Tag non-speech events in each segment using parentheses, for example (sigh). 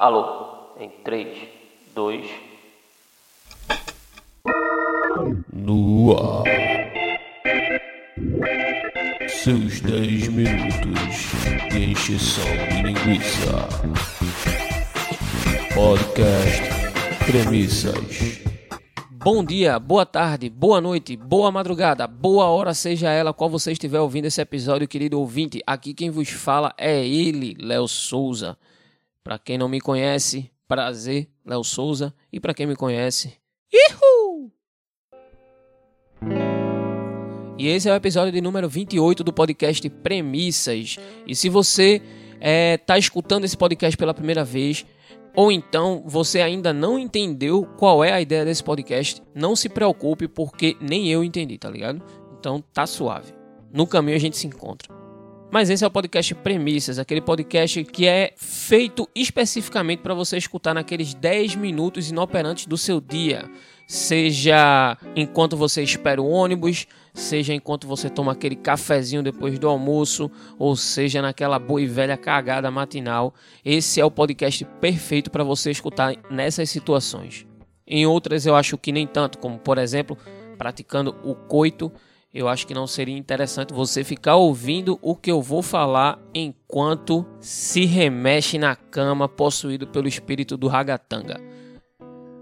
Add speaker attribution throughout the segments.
Speaker 1: Alô, em 3, 2.
Speaker 2: No ar. Seus 10 minutos de encheção de linguiça. Podcast Premissas.
Speaker 3: Bom dia, boa tarde, boa noite, boa madrugada, boa hora seja ela qual você estiver ouvindo esse episódio, querido ouvinte. Aqui quem vos fala é ele, Léo Souza. Para quem não me conhece, prazer, Léo Souza. E para quem me conhece, Ihu! E esse é o episódio de número 28 do podcast Premissas. E se você está escutando esse podcast pela primeira vez, ou então você ainda não entendeu qual é a ideia desse podcast, não se preocupe porque nem eu entendi, tá ligado? Então tá suave. No caminho a gente se encontra. Mas esse é o podcast Premissas, aquele podcast que é feito especificamente para você escutar naqueles 10 minutos inoperantes do seu dia. Seja enquanto você espera o ônibus, seja enquanto você toma aquele cafezinho depois do almoço, ou seja naquela boa e velha cagada matinal. Esse é o podcast perfeito para você escutar nessas situações. Em outras eu acho que nem tanto, como por exemplo, praticando o coito eu acho que não seria interessante você ficar ouvindo o que eu vou falar enquanto se remexe na cama possuído pelo espírito do ragatanga.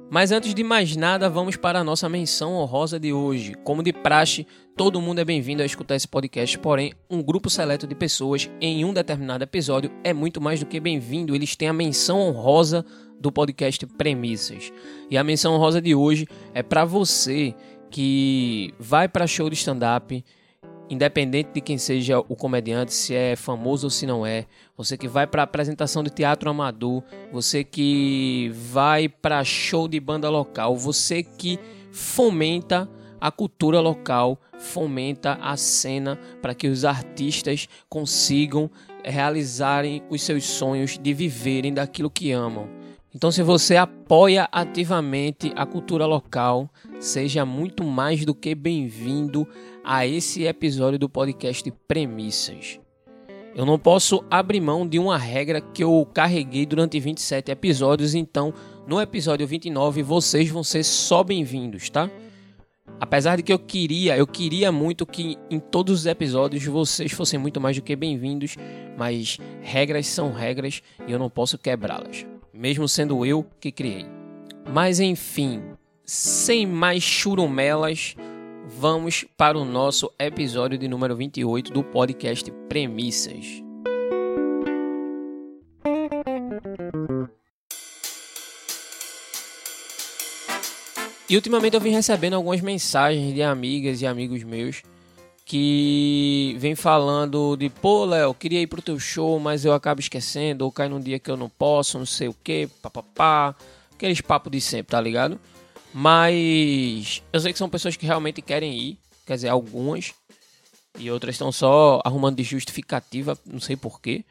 Speaker 3: Mas antes de mais nada, vamos para a nossa menção honrosa de hoje. Como de praxe, todo mundo é bem-vindo a escutar esse podcast, porém, um grupo seleto de pessoas em um determinado episódio é muito mais do que bem-vindo. Eles têm a menção honrosa do podcast Premissas. E a menção honrosa de hoje é para você que vai para show de stand-up, independente de quem seja o comediante, se é famoso ou se não é, você que vai para apresentação de teatro amador, você que vai para show de banda local, você que fomenta a cultura local, fomenta a cena para que os artistas consigam realizarem os seus sonhos de viverem daquilo que amam. Então, se você apoia ativamente a cultura local, seja muito mais do que bem-vindo a esse episódio do podcast Premissas. Eu não posso abrir mão de uma regra que eu carreguei durante 27 episódios, então no episódio 29 vocês vão ser só bem-vindos, tá? Apesar de que eu queria, eu queria muito que em todos os episódios vocês fossem muito mais do que bem-vindos, mas regras são regras e eu não posso quebrá-las mesmo sendo eu que criei. Mas enfim, sem mais churumelas, vamos para o nosso episódio de número 28 do podcast Premissas. E ultimamente eu vim recebendo algumas mensagens de amigas e amigos meus que vem falando de, pô, Léo, queria ir pro teu show, mas eu acabo esquecendo, ou cai num dia que eu não posso, não sei o que, papapá, aqueles papos de sempre, tá ligado? Mas eu sei que são pessoas que realmente querem ir, quer dizer, algumas, e outras estão só arrumando de justificativa, não sei porquê.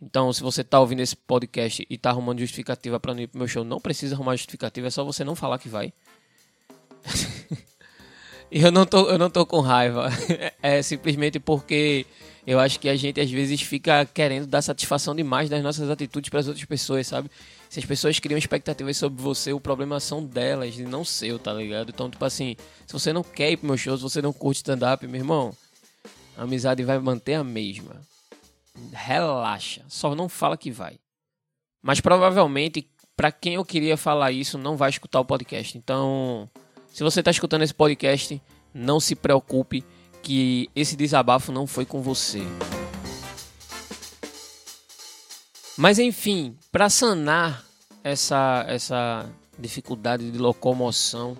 Speaker 3: Então, se você tá ouvindo esse podcast e tá arrumando justificativa para não ir pro meu show, não precisa arrumar justificativa, é só você não falar que vai. (laughs) E eu não tô, eu não tô com raiva. (laughs) É simplesmente porque eu acho que a gente às vezes fica querendo dar satisfação demais das nossas atitudes para as outras pessoas, sabe? Se as pessoas criam expectativas sobre você, o problema são delas e não seu, tá ligado? Então, tipo assim, se você não quer ir pro meu show, se você não curte stand-up, meu irmão, a amizade vai manter a mesma. Relaxa, só não fala que vai. Mas provavelmente, para quem eu queria falar isso, não vai escutar o podcast. Então, se você está escutando esse podcast, não se preocupe que esse desabafo não foi com você. Mas enfim, para sanar essa, essa dificuldade de locomoção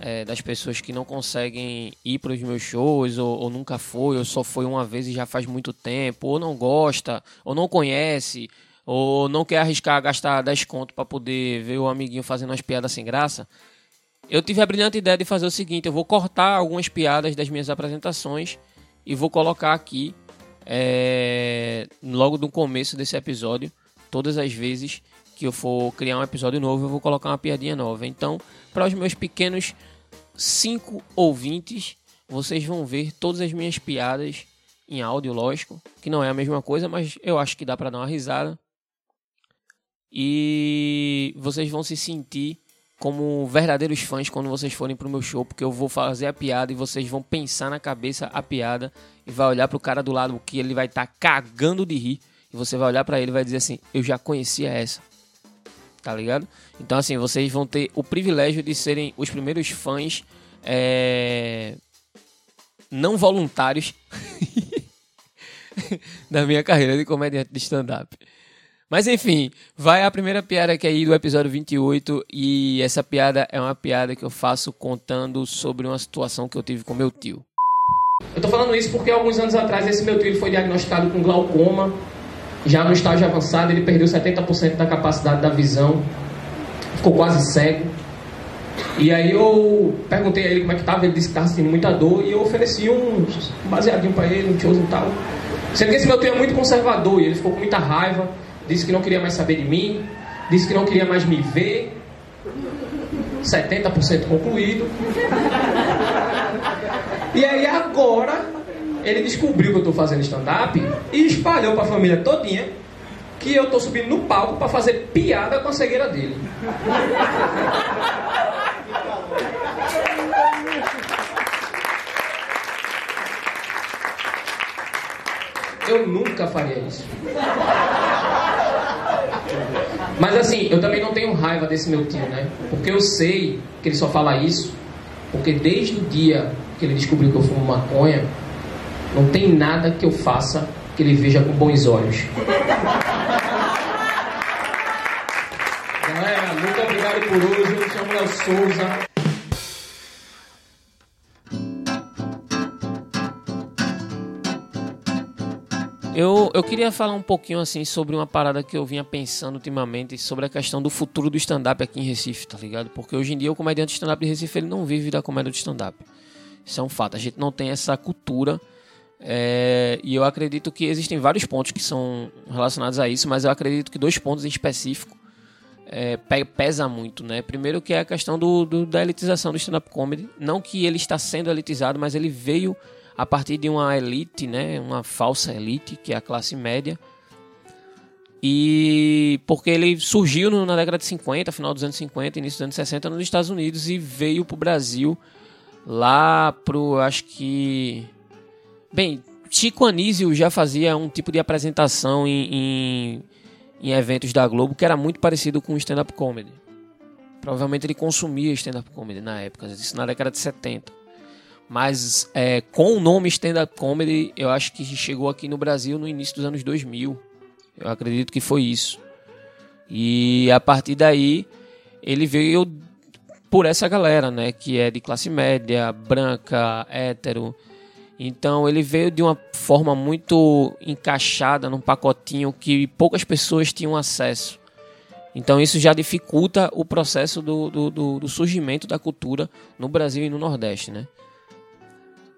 Speaker 3: é, das pessoas que não conseguem ir para os meus shows, ou, ou, nunca foi, ou só foi uma vez e já faz muito tempo, ou não gosta, ou não conhece, ou não quer arriscar gastar 10 conto para poder ver o amiguinho fazendo umas piadas sem graça, eu tive a brilhante ideia de fazer o seguinte: eu vou cortar algumas piadas das minhas apresentações e vou colocar aqui, é, logo no começo desse episódio, todas as vezes que eu for criar um episódio novo, eu vou colocar uma piadinha nova. Então, para os meus pequenos cinco ouvintes, vocês vão ver todas as minhas piadas em áudio, lógico, que não é a mesma coisa, mas eu acho que dá para dar uma risada. E vocês vão se sentir como verdadeiros fãs quando vocês forem pro meu show, porque eu vou fazer a piada e vocês vão pensar na cabeça a piada e vai olhar pro cara do lado que ele vai estar tá cagando de rir e você vai olhar para ele e vai dizer assim: "Eu já conhecia essa". Tá ligado? Então assim, vocês vão ter o privilégio de serem os primeiros fãs é... não voluntários (laughs) da minha carreira de comediante de stand-up. Mas enfim, vai a primeira piada que é aí do episódio 28 e essa piada é uma piada que eu faço contando sobre uma situação que eu tive com meu tio. Eu tô falando isso porque alguns anos atrás esse meu tio foi diagnosticado com glaucoma, já no estágio avançado ele perdeu 70% da capacidade da visão, ficou quase cego. E aí eu perguntei a ele como é que tava, ele disse que tava sentindo muita dor e eu ofereci um baseadinho para ele, um tiozinho e tal. Sendo que esse meu tio é muito conservador e ele ficou com muita raiva disse que não queria mais saber de mim, disse que não queria mais me ver. 70% concluído. E aí agora ele descobriu que eu estou fazendo stand-up e espalhou para a família todinha que eu estou subindo no palco para fazer piada com a cegueira dele. Eu nunca faria isso. Mas assim, eu também não tenho raiva desse meu tio, né? Porque eu sei que ele só fala isso porque desde o dia que ele descobriu que eu fumo maconha, não tem nada que eu faça que ele veja com bons olhos. Galera, muito obrigado por hoje. Eu me chamo Léo Souza. Eu, eu queria falar um pouquinho assim sobre uma parada que eu vinha pensando ultimamente sobre a questão do futuro do stand-up aqui em Recife, tá ligado? Porque hoje em dia o comediante stand-up de Recife ele não vive da comédia de stand-up. Isso é um fato. A gente não tem essa cultura. É, e eu acredito que existem vários pontos que são relacionados a isso, mas eu acredito que dois pontos em específico é, pesa muito, né? Primeiro que é a questão do, do da elitização do stand-up comedy. Não que ele está sendo elitizado, mas ele veio a partir de uma elite, né, uma falsa elite, que é a classe média. E porque ele surgiu na década de 50, final dos anos 50, início dos anos 60 nos Estados Unidos e veio para o Brasil lá pro, acho que bem, Chico Anísio já fazia um tipo de apresentação em, em, em eventos da Globo que era muito parecido com stand-up comedy. Provavelmente ele consumia stand-up comedy na época, isso na década de 70. Mas é, com o nome stand-up comedy, eu acho que chegou aqui no Brasil no início dos anos 2000. Eu acredito que foi isso. E a partir daí, ele veio por essa galera, né? Que é de classe média, branca, hétero. Então ele veio de uma forma muito encaixada num pacotinho que poucas pessoas tinham acesso. Então isso já dificulta o processo do, do, do, do surgimento da cultura no Brasil e no Nordeste, né?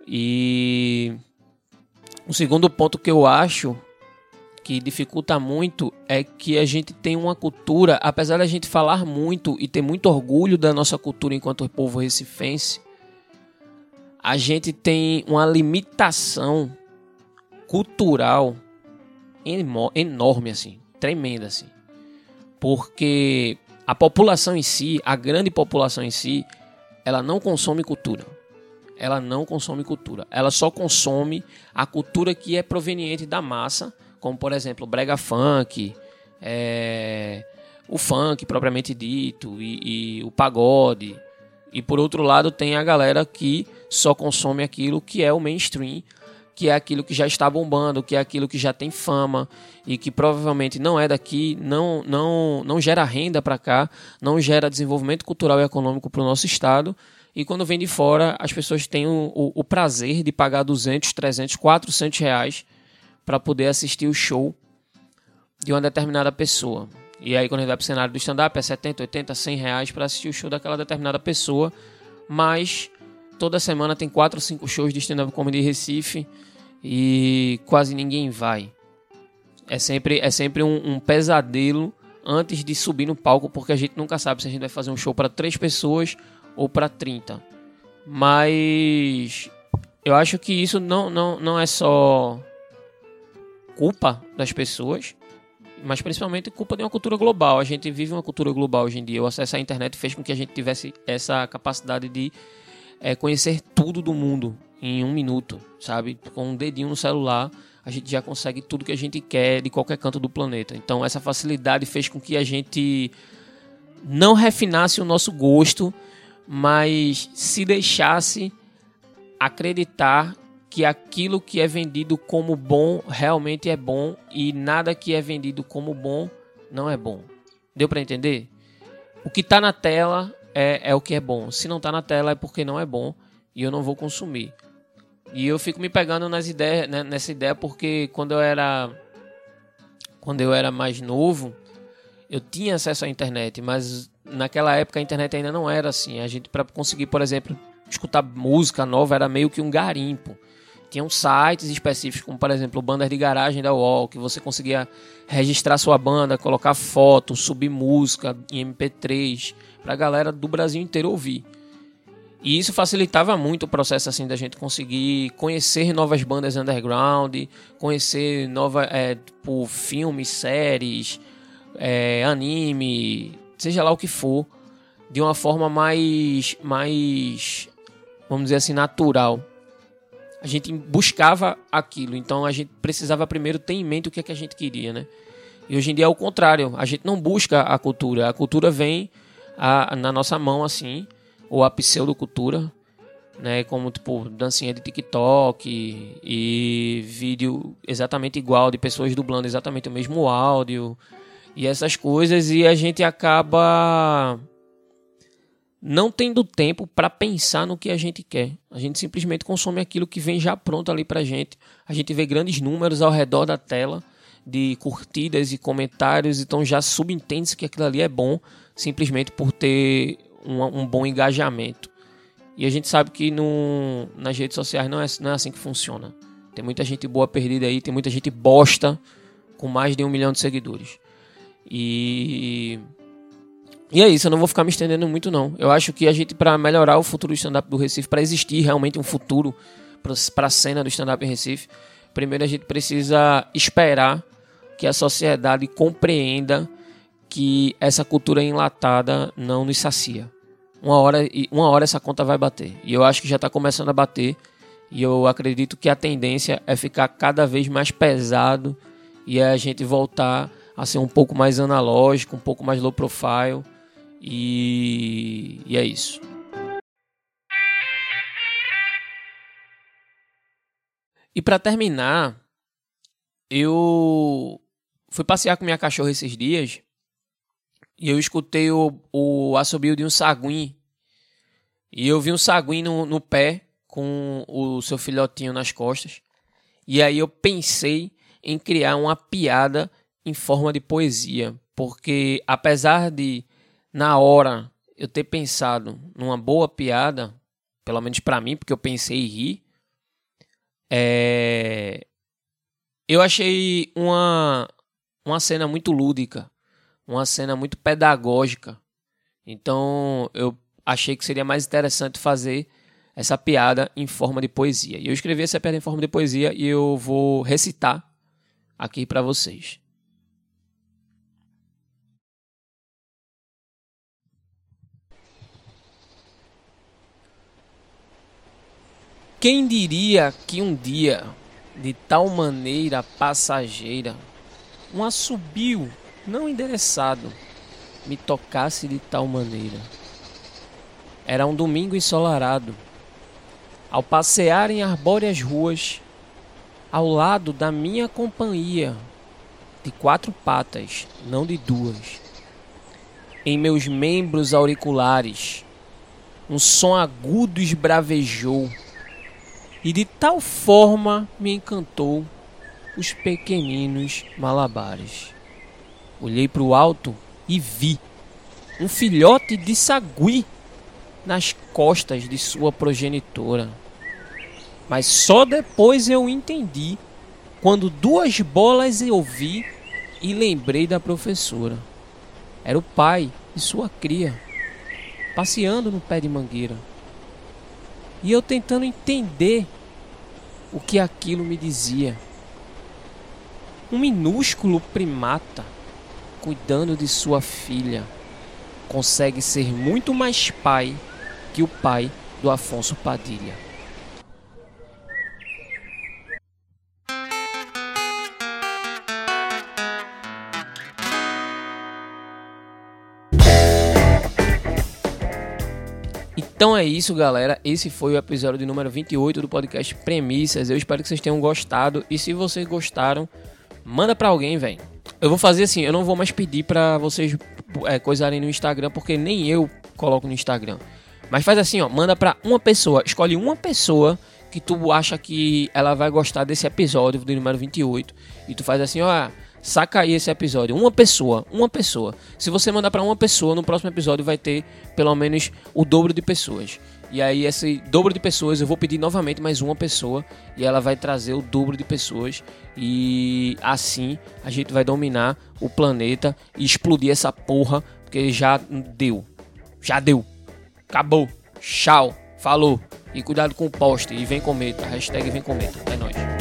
Speaker 3: E o segundo ponto que eu acho que dificulta muito é que a gente tem uma cultura, apesar da gente falar muito e ter muito orgulho da nossa cultura enquanto povo recifense, a gente tem uma limitação cultural enorme assim, tremenda assim. Porque a população em si, a grande população em si, ela não consome cultura ela não consome cultura. Ela só consome a cultura que é proveniente da massa, como por exemplo o brega funk, é, o funk propriamente dito e, e o pagode. E por outro lado tem a galera que só consome aquilo que é o mainstream, que é aquilo que já está bombando, que é aquilo que já tem fama e que provavelmente não é daqui, não não não gera renda para cá, não gera desenvolvimento cultural e econômico para o nosso estado e quando vem de fora, as pessoas têm o, o, o prazer de pagar 200, 300, 400 reais para poder assistir o show de uma determinada pessoa. E aí, quando a gente vai para o cenário do stand-up, é 70, 80, 100 reais para assistir o show daquela determinada pessoa. Mas toda semana tem 4 ou 5 shows de stand-up comedy Recife e quase ninguém vai. É sempre, é sempre um, um pesadelo antes de subir no palco, porque a gente nunca sabe se a gente vai fazer um show para três pessoas ou para 30. Mas eu acho que isso não, não, não é só culpa das pessoas, mas principalmente culpa de uma cultura global. A gente vive uma cultura global hoje em dia. O acesso à internet fez com que a gente tivesse essa capacidade de é, conhecer tudo do mundo em um minuto, sabe? Com um dedinho no celular, a gente já consegue tudo que a gente quer de qualquer canto do planeta. Então, essa facilidade fez com que a gente não refinasse o nosso gosto, mas se deixasse acreditar que aquilo que é vendido como bom realmente é bom e nada que é vendido como bom não é bom. Deu para entender? O que está na tela é, é o que é bom. Se não está na tela é porque não é bom e eu não vou consumir. E eu fico me pegando nas ideias, né, nessa ideia porque quando eu era quando eu era mais novo, eu tinha acesso à internet, mas naquela época a internet ainda não era assim. A gente para conseguir, por exemplo, escutar música nova era meio que um garimpo tinham sites específicos, como por exemplo Bandas de Garagem da UOL, que você conseguia registrar sua banda, colocar foto, subir música em MP3 para a galera do Brasil inteiro ouvir. E isso facilitava muito o processo assim da gente conseguir conhecer novas bandas underground, conhecer nova, é, tipo, filmes, séries, é, anime, seja lá o que for, de uma forma mais, mais, vamos dizer assim, natural a gente buscava aquilo. Então a gente precisava primeiro ter em mente o que é que a gente queria, né? E hoje em dia é o contrário. A gente não busca a cultura. A cultura vem a, na nossa mão assim, ou a pseudocultura, né? Como tipo dancinha de TikTok e, e vídeo exatamente igual de pessoas dublando exatamente o mesmo áudio e essas coisas e a gente acaba não tendo tempo para pensar no que a gente quer. A gente simplesmente consome aquilo que vem já pronto ali para gente. A gente vê grandes números ao redor da tela de curtidas e comentários, então já subentende-se que aquilo ali é bom simplesmente por ter um, um, bom engajamento. E a gente sabe que no, nas redes sociais não é, não é assim que funciona. Tem muita gente boa perdida aí, tem muita gente bosta com mais de um milhão de seguidores. E e é isso, eu não vou ficar me estendendo muito não. Eu acho que a gente, para melhorar o futuro do stand-up do Recife, para existir realmente um futuro para a cena do stand-up em Recife, primeiro a gente precisa esperar que a sociedade compreenda que essa cultura enlatada não nos sacia. Uma hora, uma hora essa conta vai bater. E eu acho que já está começando a bater. E eu acredito que a tendência é ficar cada vez mais pesado e a gente voltar a ser um pouco mais analógico, um pouco mais low profile e, e é isso. E para terminar, eu fui passear com minha cachorra esses dias e eu escutei o, o assobio de um saguim. E eu vi um saguim no, no pé com o seu filhotinho nas costas. E aí eu pensei em criar uma piada em forma de poesia, porque apesar de na hora eu ter pensado numa boa piada, pelo menos para mim, porque eu pensei em rir, é... eu achei uma, uma cena muito lúdica, uma cena muito pedagógica. Então eu achei que seria mais interessante fazer essa piada em forma de poesia. E eu escrevi essa piada em forma de poesia e eu vou recitar aqui para vocês. Quem diria que um dia, de tal maneira passageira, um assobio não endereçado me tocasse de tal maneira? Era um domingo ensolarado. Ao passear em arbóreas ruas, ao lado da minha companhia, de quatro patas, não de duas, em meus membros auriculares, um som agudo esbravejou e de tal forma me encantou os pequeninos malabares. Olhei para o alto e vi um filhote de sagui nas costas de sua progenitora. Mas só depois eu entendi quando duas bolas eu vi e lembrei da professora. Era o pai e sua cria, passeando no pé de mangueira. E eu tentando entender o que aquilo me dizia. um minúsculo primata cuidando de sua filha consegue ser muito mais pai que o pai do Afonso Padilha. Então é isso, galera. Esse foi o episódio de número 28 do podcast Premissas. Eu espero que vocês tenham gostado. E se vocês gostaram, manda pra alguém, velho. Eu vou fazer assim, eu não vou mais pedir pra vocês é, coisarem no Instagram, porque nem eu coloco no Instagram. Mas faz assim, ó, manda pra uma pessoa, escolhe uma pessoa que tu acha que ela vai gostar desse episódio do número 28. E tu faz assim, ó, saca aí esse episódio. Uma pessoa, uma pessoa. Se você mandar para uma pessoa, no próximo episódio vai ter pelo menos o dobro de pessoas. E aí, esse dobro de pessoas, eu vou pedir novamente mais uma pessoa. E ela vai trazer o dobro de pessoas. E assim a gente vai dominar o planeta e explodir essa porra. Porque já deu. Já deu. Acabou. Tchau. Falou. E cuidado com o poste. E vem cometa. Hashtag vem cometa. É nóis.